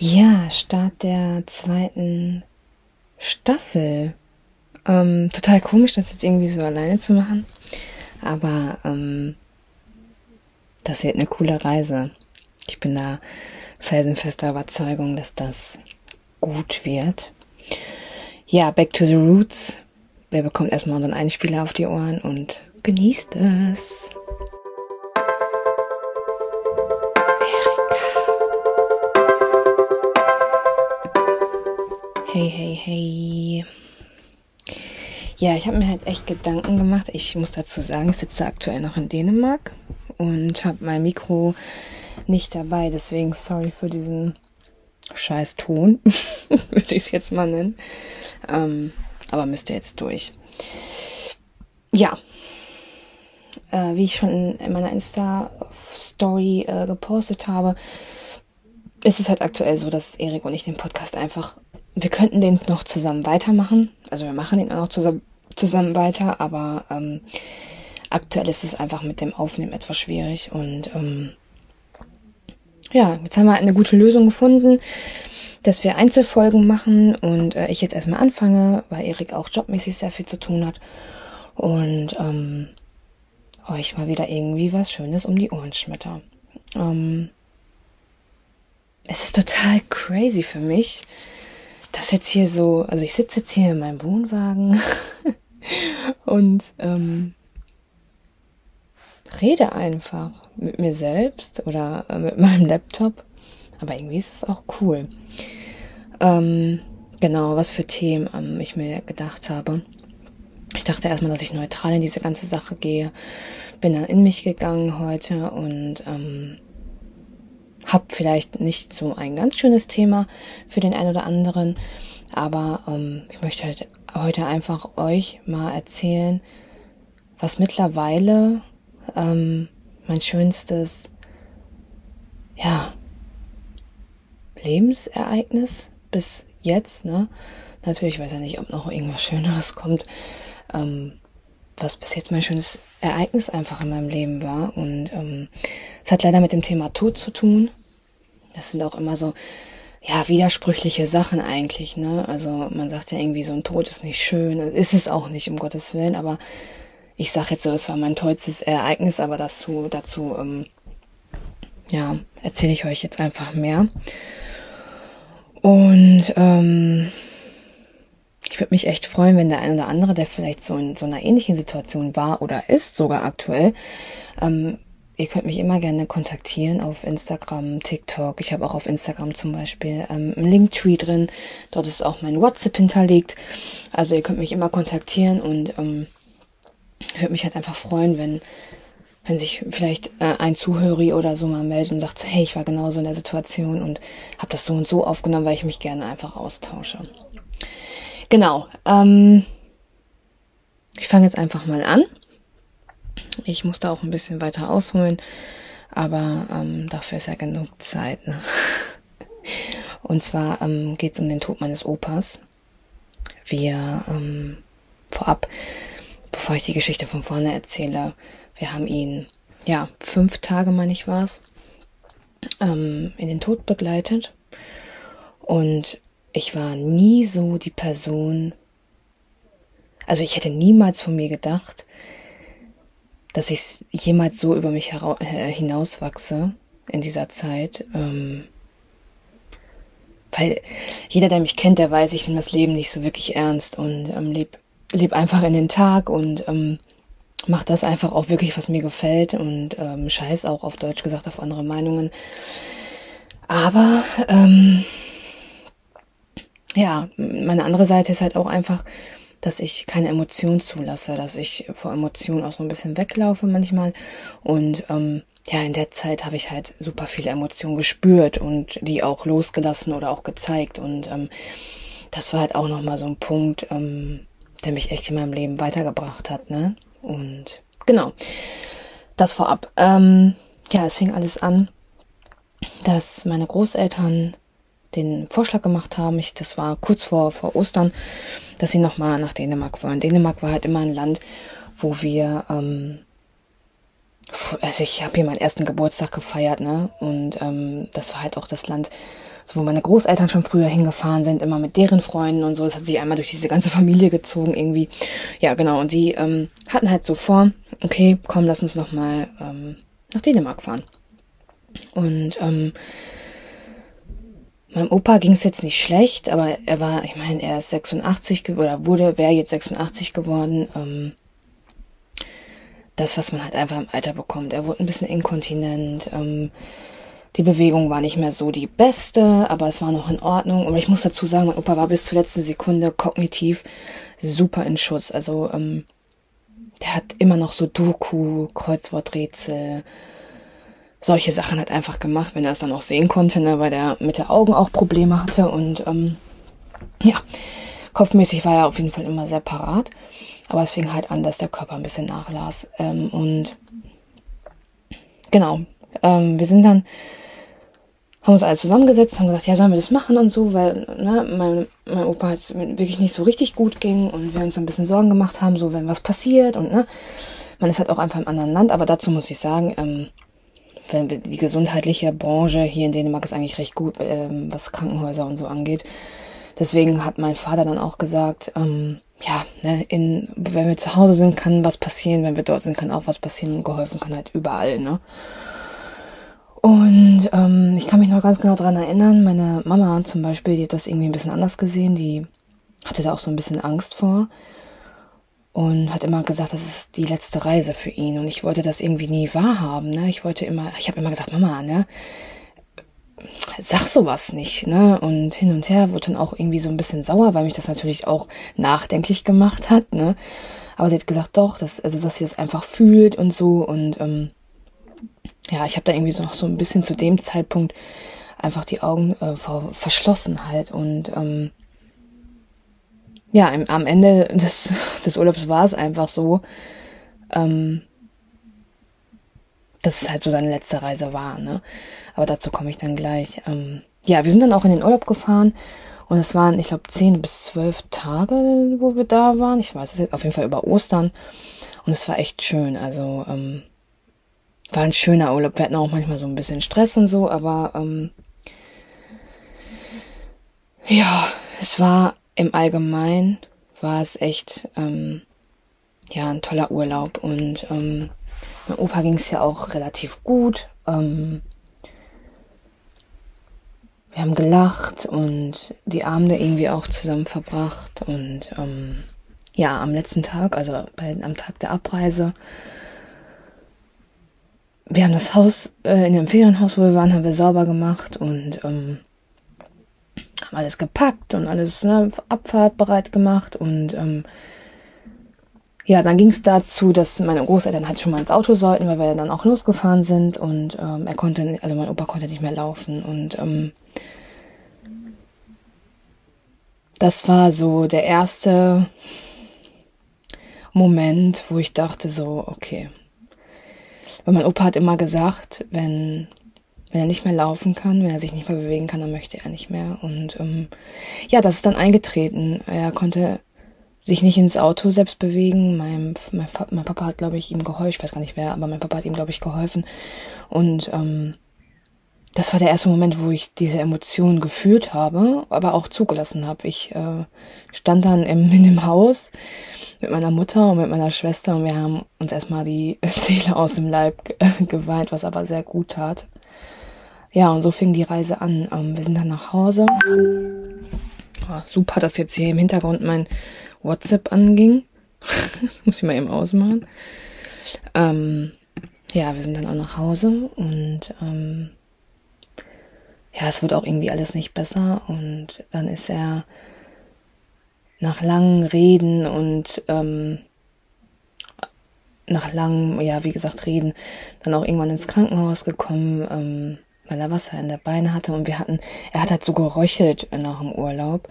Ja, Start der zweiten Staffel. Ähm, total komisch, das jetzt irgendwie so alleine zu machen. Aber ähm, das wird eine coole Reise. Ich bin da felsenfester Überzeugung, dass das gut wird. Ja, back to the roots. Wer bekommt erstmal unseren Einspieler auf die Ohren und genießt es. Hey, hey, hey. Ja, ich habe mir halt echt Gedanken gemacht. Ich muss dazu sagen, ich sitze aktuell noch in Dänemark und habe mein Mikro nicht dabei. Deswegen sorry für diesen scheiß Ton, würde ich es jetzt mal nennen. Ähm, aber müsst ihr jetzt durch. Ja. Äh, wie ich schon in meiner Insta-Story äh, gepostet habe, ist es halt aktuell so, dass Erik und ich den Podcast einfach wir könnten den noch zusammen weitermachen. Also wir machen den auch noch zusammen, zusammen weiter, aber ähm, aktuell ist es einfach mit dem Aufnehmen etwas schwierig. Und ähm, ja, jetzt haben wir eine gute Lösung gefunden, dass wir Einzelfolgen machen und äh, ich jetzt erstmal anfange, weil Erik auch jobmäßig sehr viel zu tun hat. Und ähm, euch mal wieder irgendwie was Schönes um die Ohren schmetter. Ähm, es ist total crazy für mich, das jetzt hier so, also ich sitze jetzt hier in meinem Wohnwagen und ähm, rede einfach mit mir selbst oder äh, mit meinem Laptop. Aber irgendwie ist es auch cool. Ähm, genau, was für Themen ähm, ich mir gedacht habe. Ich dachte erstmal, dass ich neutral in diese ganze Sache gehe. Bin dann in mich gegangen heute und ähm, habe vielleicht nicht so ein ganz schönes Thema für den einen oder anderen, aber ähm, ich möchte heute einfach euch mal erzählen, was mittlerweile ähm, mein schönstes, ja, Lebensereignis bis jetzt, ne? Natürlich weiß ich nicht, ob noch irgendwas Schöneres kommt, ähm, was bis jetzt mein schönes Ereignis einfach in meinem Leben war. Und ähm, es hat leider mit dem Thema Tod zu tun. Das sind auch immer so, ja, widersprüchliche Sachen eigentlich, ne? Also man sagt ja irgendwie, so ein Tod ist nicht schön. Ist es auch nicht, um Gottes Willen, aber ich sag jetzt so, es war mein tollstes Ereignis, aber dazu, dazu, ähm, ja, erzähle ich euch jetzt einfach mehr. Und ähm, ich würde mich echt freuen, wenn der eine oder andere, der vielleicht so in so einer ähnlichen Situation war oder ist, sogar aktuell, ähm, Ihr könnt mich immer gerne kontaktieren auf Instagram, TikTok. Ich habe auch auf Instagram zum Beispiel ähm, einen Linktree drin. Dort ist auch mein WhatsApp hinterlegt. Also ihr könnt mich immer kontaktieren und ähm, ich würde mich halt einfach freuen, wenn wenn sich vielleicht äh, ein Zuhörer oder so mal meldet und sagt, hey, ich war genauso in der Situation und habe das so und so aufgenommen, weil ich mich gerne einfach austausche. Genau. Ähm, ich fange jetzt einfach mal an. Ich musste auch ein bisschen weiter ausholen, aber ähm, dafür ist ja genug Zeit. Ne? Und zwar ähm, geht es um den Tod meines Opas. Wir ähm, vorab, bevor ich die Geschichte von vorne erzähle, wir haben ihn, ja, fünf Tage, meine ich, war es, ähm, in den Tod begleitet. Und ich war nie so die Person, also ich hätte niemals von mir gedacht, dass ich jemals so über mich äh, hinauswachse in dieser Zeit. Ähm, weil jeder, der mich kennt, der weiß, ich nehme das Leben nicht so wirklich ernst und ähm, leb, leb einfach in den Tag und ähm, mach das einfach auch wirklich, was mir gefällt und ähm, scheiß auch auf Deutsch gesagt auf andere Meinungen. Aber ähm, ja, meine andere Seite ist halt auch einfach, dass ich keine Emotionen zulasse, dass ich vor Emotionen auch so ein bisschen weglaufe manchmal. Und ähm, ja, in der Zeit habe ich halt super viele Emotionen gespürt und die auch losgelassen oder auch gezeigt. Und ähm, das war halt auch nochmal so ein Punkt, ähm, der mich echt in meinem Leben weitergebracht hat. Ne? Und genau, das vorab. Ähm, ja, es fing alles an, dass meine Großeltern den Vorschlag gemacht haben. Ich, das war kurz vor, vor Ostern dass sie nochmal nach Dänemark wollen. Dänemark war halt immer ein Land, wo wir, ähm, also ich habe hier meinen ersten Geburtstag gefeiert, ne? Und ähm, das war halt auch das Land, so wo meine Großeltern schon früher hingefahren sind, immer mit deren Freunden und so. Das hat sich einmal durch diese ganze Familie gezogen irgendwie. Ja, genau. Und die ähm, hatten halt so vor, okay, komm, lass uns noch mal ähm, nach Dänemark fahren. Und ähm, Meinem Opa ging es jetzt nicht schlecht, aber er war, ich meine, er ist 86 oder wurde, wäre jetzt 86 geworden. Ähm, das, was man halt einfach im Alter bekommt. Er wurde ein bisschen inkontinent. Ähm, die Bewegung war nicht mehr so die beste, aber es war noch in Ordnung. Und ich muss dazu sagen, mein Opa war bis zur letzten Sekunde kognitiv super in Schuss. Also ähm, der hat immer noch so Doku, Kreuzworträtsel, solche Sachen halt einfach gemacht, wenn er es dann auch sehen konnte, ne, weil er mit der Augen auch Probleme hatte. Und ähm, ja, kopfmäßig war er auf jeden Fall immer sehr parat. Aber es fing halt an, dass der Körper ein bisschen nachlas. Ähm, und genau, ähm, wir sind dann, haben uns alle zusammengesetzt, haben gesagt, ja, sollen wir das machen und so, weil ne, mein, mein Opa es wirklich nicht so richtig gut ging und wir uns ein bisschen Sorgen gemacht haben, so wenn was passiert und ne, man ist halt auch einfach im anderen Land, aber dazu muss ich sagen, ähm, wenn die gesundheitliche Branche hier in Dänemark ist eigentlich recht gut, ähm, was Krankenhäuser und so angeht. Deswegen hat mein Vater dann auch gesagt, ähm, ja, ne, in, wenn wir zu Hause sind, kann was passieren, wenn wir dort sind, kann auch was passieren und geholfen kann halt überall, ne? Und ähm, ich kann mich noch ganz genau dran erinnern, meine Mama zum Beispiel, die hat das irgendwie ein bisschen anders gesehen, die hatte da auch so ein bisschen Angst vor und hat immer gesagt, das ist die letzte Reise für ihn und ich wollte das irgendwie nie wahrhaben, ne? Ich wollte immer, ich habe immer gesagt, Mama, ne? sag sowas nicht, ne? Und hin und her wurde dann auch irgendwie so ein bisschen sauer, weil mich das natürlich auch nachdenklich gemacht hat, ne? Aber sie hat gesagt, doch, dass, also dass sie das einfach fühlt und so. Und ähm, ja, ich habe da irgendwie so noch so ein bisschen zu dem Zeitpunkt einfach die Augen äh, verschlossen halt. Und ähm, ja, im, am Ende des, des Urlaubs war es einfach so, ähm, dass es halt so seine letzte Reise war, ne? Aber dazu komme ich dann gleich. Ähm, ja, wir sind dann auch in den Urlaub gefahren und es waren, ich glaube, zehn bis zwölf Tage, wo wir da waren. Ich weiß es jetzt auf jeden Fall über Ostern. Und es war echt schön. Also, ähm, war ein schöner Urlaub. Wir hatten auch manchmal so ein bisschen Stress und so, aber ähm, ja, es war im Allgemeinen war es echt ähm, ja ein toller Urlaub und ähm, mein Opa ging es ja auch relativ gut. Ähm, wir haben gelacht und die Abende irgendwie auch zusammen verbracht. Und ähm, ja, am letzten Tag, also bei, am Tag der Abreise, wir haben das Haus, äh, in dem Ferienhaus, wo wir waren, haben wir sauber gemacht und ähm, haben alles gepackt und alles ne, Abfahrt bereit gemacht und ähm, ja, dann ging es dazu, dass meine Großeltern halt schon mal ins Auto sollten, weil wir dann auch losgefahren sind und ähm, er konnte, also mein Opa konnte nicht mehr laufen und ähm, das war so der erste Moment, wo ich dachte so, okay. Weil mein Opa hat immer gesagt, wenn wenn er nicht mehr laufen kann, wenn er sich nicht mehr bewegen kann, dann möchte er nicht mehr. Und ähm, ja, das ist dann eingetreten. Er konnte sich nicht ins Auto selbst bewegen. Mein, mein, mein Papa hat, glaube ich, ihm geholfen. Ich weiß gar nicht wer, aber mein Papa hat ihm, glaube ich, geholfen. Und ähm, das war der erste Moment, wo ich diese Emotionen gefühlt habe, aber auch zugelassen habe. Ich äh, stand dann im, in dem Haus mit meiner Mutter und mit meiner Schwester und wir haben uns erstmal die Seele aus dem Leib geweint, was aber sehr gut tat. Ja, und so fing die Reise an. Ähm, wir sind dann nach Hause. Oh, super, dass jetzt hier im Hintergrund mein WhatsApp anging. das muss ich mal eben ausmachen. Ähm, ja, wir sind dann auch nach Hause und ähm, ja, es wird auch irgendwie alles nicht besser und dann ist er nach langen Reden und ähm, nach langem, ja, wie gesagt, Reden, dann auch irgendwann ins Krankenhaus gekommen, ähm, weil er Wasser in der Beine hatte und wir hatten, er hat halt so geröchelt nach dem Urlaub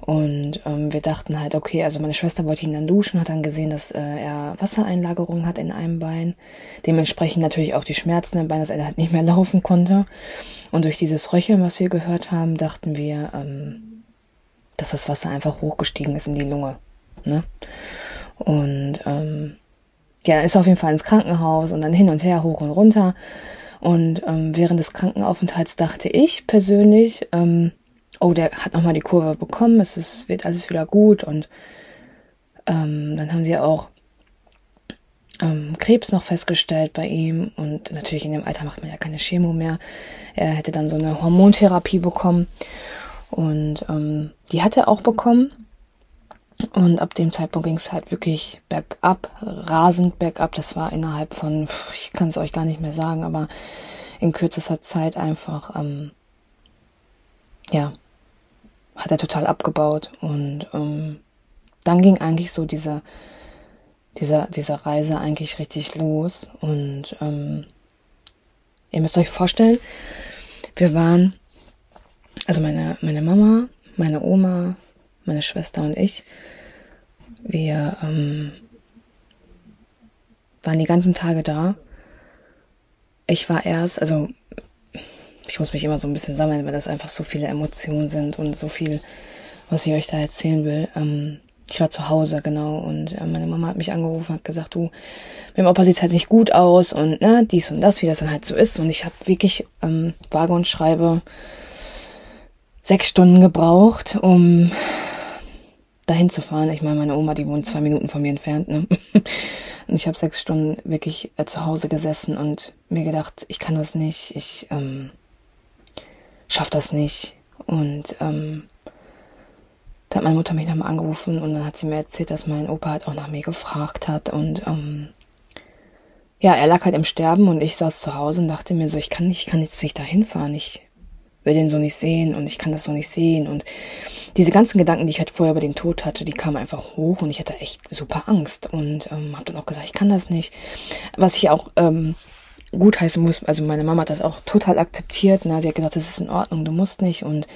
und ähm, wir dachten halt, okay, also meine Schwester wollte ihn dann duschen, hat dann gesehen, dass äh, er Wassereinlagerung hat in einem Bein. Dementsprechend natürlich auch die Schmerzen im Bein, dass er halt nicht mehr laufen konnte. Und durch dieses Röcheln, was wir gehört haben, dachten wir, ähm, dass das Wasser einfach hochgestiegen ist in die Lunge. Ne? Und ähm, ja, ist auf jeden Fall ins Krankenhaus und dann hin und her, hoch und runter. Und ähm, während des Krankenaufenthalts dachte ich persönlich, ähm, oh, der hat nochmal die Kurve bekommen, es ist, wird alles wieder gut. Und ähm, dann haben sie auch ähm, Krebs noch festgestellt bei ihm. Und natürlich in dem Alter macht man ja keine Chemo mehr. Er hätte dann so eine Hormontherapie bekommen. Und ähm, die hat er auch bekommen. Und ab dem Zeitpunkt ging es halt wirklich bergab, rasend bergab. Das war innerhalb von, ich kann es euch gar nicht mehr sagen, aber in kürzester Zeit einfach, ähm, ja, hat er total abgebaut. Und ähm, dann ging eigentlich so diese, diese, diese Reise eigentlich richtig los. Und ähm, ihr müsst euch vorstellen, wir waren, also meine, meine Mama, meine Oma, meine Schwester und ich, wir ähm, waren die ganzen Tage da. Ich war erst, also ich muss mich immer so ein bisschen sammeln, weil das einfach so viele Emotionen sind und so viel, was ich euch da erzählen will. Ähm, ich war zu Hause, genau, und äh, meine Mama hat mich angerufen, hat gesagt, du, mit dem Opa sieht's halt nicht gut aus und ne, dies und das, wie das dann halt so ist. Und ich habe wirklich ähm, Waage und Schreibe sechs Stunden gebraucht, um dahin zu fahren. Ich meine, meine Oma, die wohnt zwei Minuten von mir entfernt, ne? Und ich habe sechs Stunden wirklich äh, zu Hause gesessen und mir gedacht, ich kann das nicht, ich ähm, schaff das nicht. Und ähm, da hat meine Mutter mich nochmal angerufen und dann hat sie mir erzählt, dass mein Opa halt auch nach mir gefragt hat und ähm, ja, er lag halt im Sterben und ich saß zu Hause und dachte mir so, ich kann nicht, ich kann jetzt nicht dahin fahren, ich will den so nicht sehen und ich kann das so nicht sehen und diese ganzen Gedanken, die ich halt vorher über den Tod hatte, die kamen einfach hoch und ich hatte echt super Angst und ähm, habe dann auch gesagt, ich kann das nicht. Was ich auch ähm, gut heißen muss, also meine Mama hat das auch total akzeptiert. Na, sie hat gesagt, das ist in Ordnung, du musst nicht. Und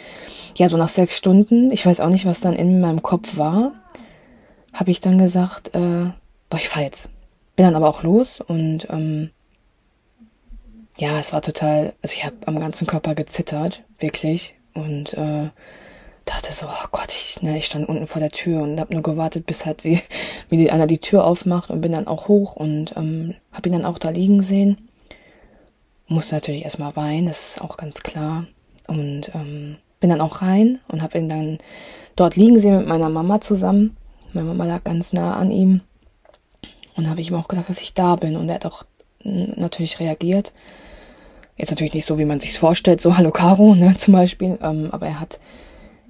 ja, so nach sechs Stunden, ich weiß auch nicht, was dann in meinem Kopf war, habe ich dann gesagt, äh, boah, ich fahr jetzt. Bin dann aber auch los und ähm, ja, es war total, also ich habe am ganzen Körper gezittert, wirklich. Und äh, dachte so, oh Gott, ich, ne, ich stand unten vor der Tür und habe nur gewartet, bis halt sie, wie die, einer die Tür aufmacht und bin dann auch hoch und ähm, habe ihn dann auch da liegen sehen. Musste natürlich erstmal weinen, das ist auch ganz klar. Und ähm, bin dann auch rein und habe ihn dann dort liegen sehen mit meiner Mama zusammen. Meine Mama lag ganz nah an ihm. Und habe ich ihm auch gesagt, dass ich da bin. Und er hat auch natürlich reagiert. Jetzt natürlich nicht so, wie man sich's vorstellt, so Hallo Caro, ne, zum Beispiel. Ähm, aber er hat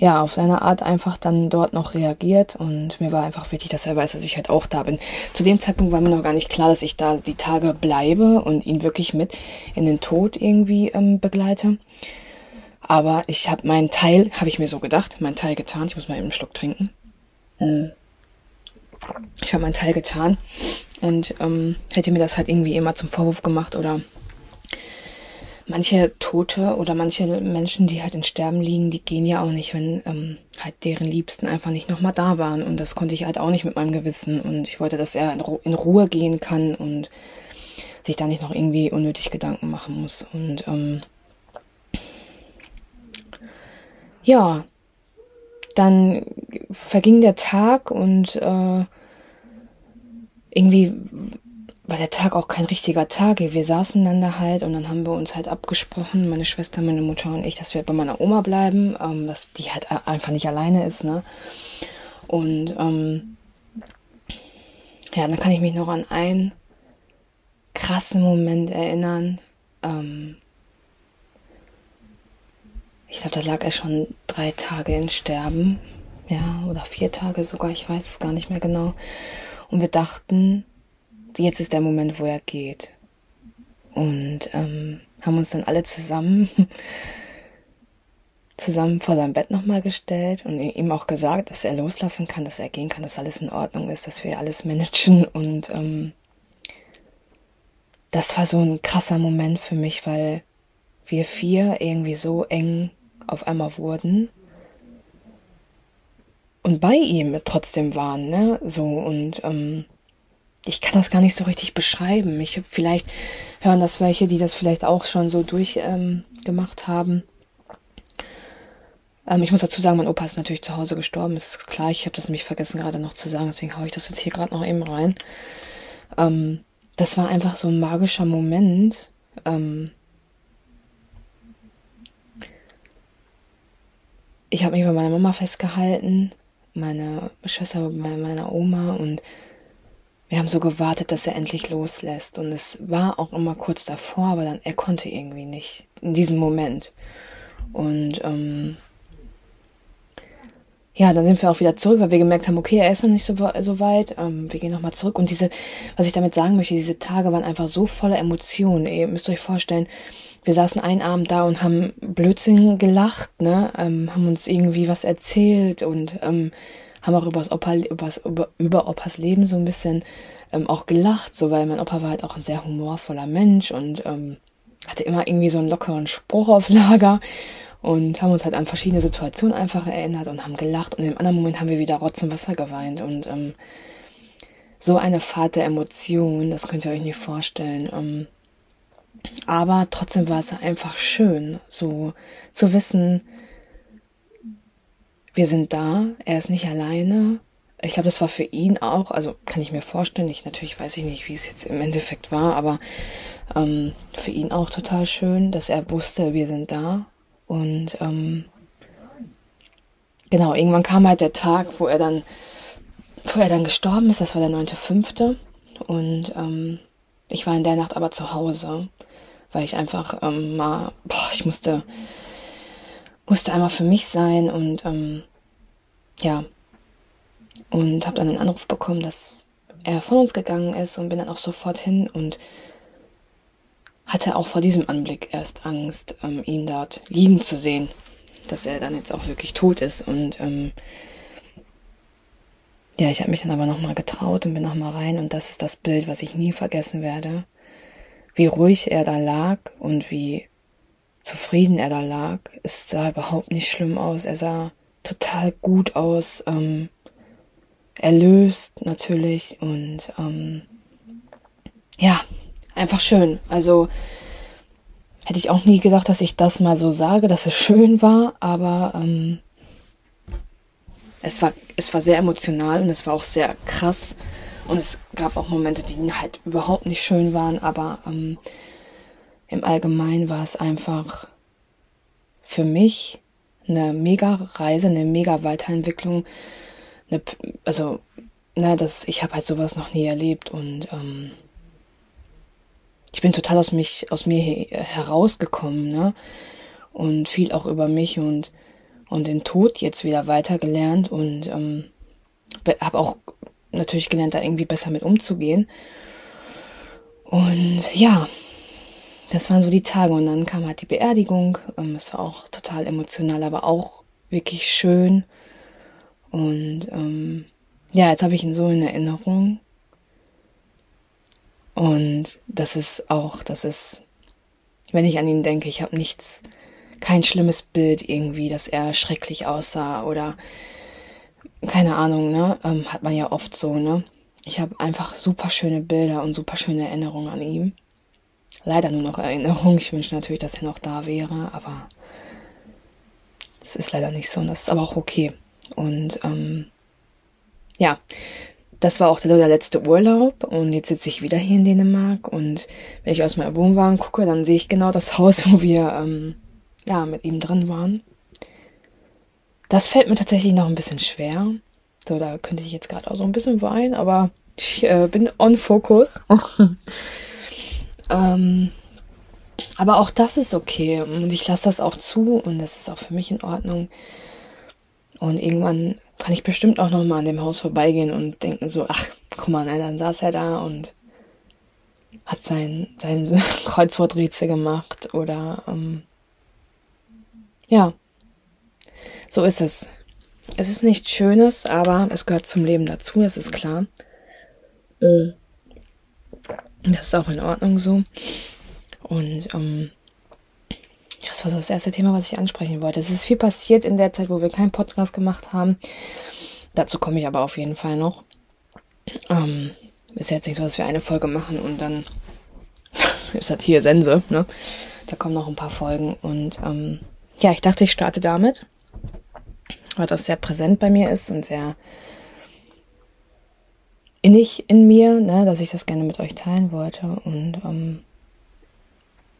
ja, auf seine Art einfach dann dort noch reagiert und mir war einfach wichtig, dass er weiß, dass ich halt auch da bin. Zu dem Zeitpunkt war mir noch gar nicht klar, dass ich da die Tage bleibe und ihn wirklich mit in den Tod irgendwie ähm, begleite. Aber ich habe meinen Teil, habe ich mir so gedacht, meinen Teil getan. Ich muss mal eben einen Schluck trinken. Hm. Ich habe meinen Teil getan und ähm, hätte mir das halt irgendwie immer zum Vorwurf gemacht oder manche Tote oder manche Menschen, die halt in Sterben liegen, die gehen ja auch nicht, wenn ähm, halt deren Liebsten einfach nicht nochmal da waren. Und das konnte ich halt auch nicht mit meinem Gewissen. Und ich wollte, dass er in, Ru in Ruhe gehen kann und sich da nicht noch irgendwie unnötig Gedanken machen muss. Und ähm, ja, dann verging der Tag und äh, irgendwie war der Tag auch kein richtiger Tag. Wir saßen dann da halt und dann haben wir uns halt abgesprochen, meine Schwester, meine Mutter und ich, dass wir bei meiner Oma bleiben, ähm, dass die halt einfach nicht alleine ist, ne? Und ähm, ja, dann kann ich mich noch an einen krassen Moment erinnern. Ähm, ich glaube, da lag er schon drei Tage in Sterben. Ja, oder vier Tage sogar, ich weiß es gar nicht mehr genau. Und wir dachten, jetzt ist der Moment, wo er geht. Und ähm, haben uns dann alle zusammen zusammen vor seinem Bett nochmal gestellt und ihm auch gesagt, dass er loslassen kann, dass er gehen kann, dass alles in Ordnung ist, dass wir alles managen. Und ähm, das war so ein krasser Moment für mich, weil wir vier irgendwie so eng auf einmal wurden und bei ihm trotzdem waren, ne? So und ähm, ich kann das gar nicht so richtig beschreiben. Ich vielleicht hören das welche, die das vielleicht auch schon so durchgemacht ähm, haben. Ähm, ich muss dazu sagen, mein Opa ist natürlich zu Hause gestorben, ist klar. Ich habe das nämlich vergessen gerade noch zu sagen, deswegen haue ich das jetzt hier gerade noch eben rein. Ähm, das war einfach so ein magischer Moment. Ähm, ich habe mich bei meiner Mama festgehalten, meine Schwester bei meiner Oma und wir haben so gewartet, dass er endlich loslässt. Und es war auch immer kurz davor, aber dann, er konnte irgendwie nicht in diesem Moment. Und ähm, ja, dann sind wir auch wieder zurück, weil wir gemerkt haben, okay, er ist noch nicht so, so weit. Ähm, wir gehen nochmal zurück. Und diese, was ich damit sagen möchte, diese Tage waren einfach so voller Emotionen. Ihr müsst euch vorstellen, wir saßen einen Abend da und haben Blödsinn gelacht, ne, ähm, haben uns irgendwie was erzählt und ähm, haben auch übers Opa, übers, über, über Opas Leben so ein bisschen ähm, auch gelacht, so weil mein Opa war halt auch ein sehr humorvoller Mensch und ähm, hatte immer irgendwie so einen lockeren Spruch auf Lager und haben uns halt an verschiedene Situationen einfach erinnert und haben gelacht und im anderen Moment haben wir wieder Rotz und Wasser geweint und ähm, so eine Fahrt der Emotionen, das könnt ihr euch nicht vorstellen. Ähm, aber trotzdem war es einfach schön, so zu wissen, wir sind da, er ist nicht alleine. Ich glaube, das war für ihn auch, also kann ich mir vorstellen, ich natürlich weiß ich nicht, wie es jetzt im Endeffekt war, aber ähm, für ihn auch total schön, dass er wusste, wir sind da und ähm, genau, irgendwann kam halt der Tag, wo er dann, wo er dann gestorben ist, das war der 9.5. Und ähm, ich war in der Nacht aber zu Hause, weil ich einfach ähm, mal, boah, ich musste, musste einmal für mich sein und ähm, ja, und habe dann einen Anruf bekommen, dass er von uns gegangen ist und bin dann auch sofort hin und hatte auch vor diesem Anblick erst Angst, ähm, ihn dort liegen zu sehen, dass er dann jetzt auch wirklich tot ist. Und ähm, ja, ich habe mich dann aber nochmal getraut und bin nochmal rein und das ist das Bild, was ich nie vergessen werde. Wie ruhig er da lag und wie zufrieden er da lag. Es sah überhaupt nicht schlimm aus. Er sah total gut aus. Ähm, erlöst natürlich und ähm, ja, einfach schön. Also hätte ich auch nie gedacht, dass ich das mal so sage, dass es schön war, aber ähm, es war es war sehr emotional und es war auch sehr krass und es gab auch Momente, die halt überhaupt nicht schön waren, aber ähm, im Allgemeinen war es einfach für mich eine mega Reise, eine mega Weiterentwicklung, eine, also na, das ich habe halt sowas noch nie erlebt und ähm, ich bin total aus mich, aus mir herausgekommen, ne? Und viel auch über mich und, und den Tod jetzt wieder weitergelernt und ähm, habe auch natürlich gelernt, da irgendwie besser mit umzugehen. Und ja, das waren so die Tage und dann kam halt die Beerdigung. Ähm, es war auch total emotional, aber auch wirklich schön. Und ähm, ja, jetzt habe ich ihn so in Erinnerung und das ist auch, das ist, wenn ich an ihn denke, ich habe nichts, kein schlimmes Bild irgendwie, dass er schrecklich aussah oder keine Ahnung, ne? Ähm, hat man ja oft so, ne? Ich habe einfach super schöne Bilder und super schöne Erinnerungen an ihm. Leider nur noch Erinnerungen. Ich wünsche natürlich, dass er noch da wäre, aber das ist leider nicht so und das ist aber auch okay. Und ähm, ja, das war auch der, der letzte Urlaub und jetzt sitze ich wieder hier in Dänemark und wenn ich aus meinem Wohnwagen gucke, dann sehe ich genau das Haus, wo wir ähm, ja mit ihm drin waren. Das fällt mir tatsächlich noch ein bisschen schwer. So, da könnte ich jetzt gerade auch so ein bisschen weinen, aber ich äh, bin on focus. ähm, aber auch das ist okay und ich lasse das auch zu und das ist auch für mich in Ordnung. Und irgendwann kann ich bestimmt auch noch mal an dem Haus vorbeigehen und denken so, ach, guck mal, ne, dann saß er da und hat sein, sein Kreuzworträtsel gemacht oder ähm, ja, so ist es. Es ist nichts Schönes, aber es gehört zum Leben dazu, das ist klar. Mhm. Das ist auch in Ordnung so. Und ähm, das war so das erste Thema, was ich ansprechen wollte. Es ist viel passiert in der Zeit, wo wir keinen Podcast gemacht haben. Dazu komme ich aber auf jeden Fall noch. Ähm, ist jetzt nicht so, dass wir eine Folge machen und dann ist das hier Sense, ne? Da kommen noch ein paar Folgen und ähm, ja, ich dachte, ich starte damit, weil das sehr präsent bei mir ist und sehr innig in mir, ne, dass ich das gerne mit euch teilen wollte und ähm,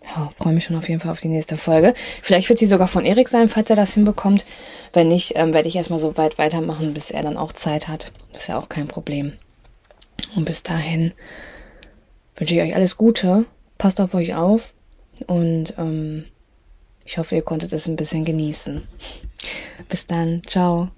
ja, freue mich schon auf jeden Fall auf die nächste Folge. Vielleicht wird sie sogar von Erik sein, falls er das hinbekommt. Wenn nicht, ähm, werde ich erstmal so weit weitermachen, bis er dann auch Zeit hat. ist ja auch kein Problem. Und bis dahin wünsche ich euch alles Gute. Passt auf euch auf. Und ähm, ich hoffe, ihr konntet es ein bisschen genießen. Bis dann. Ciao.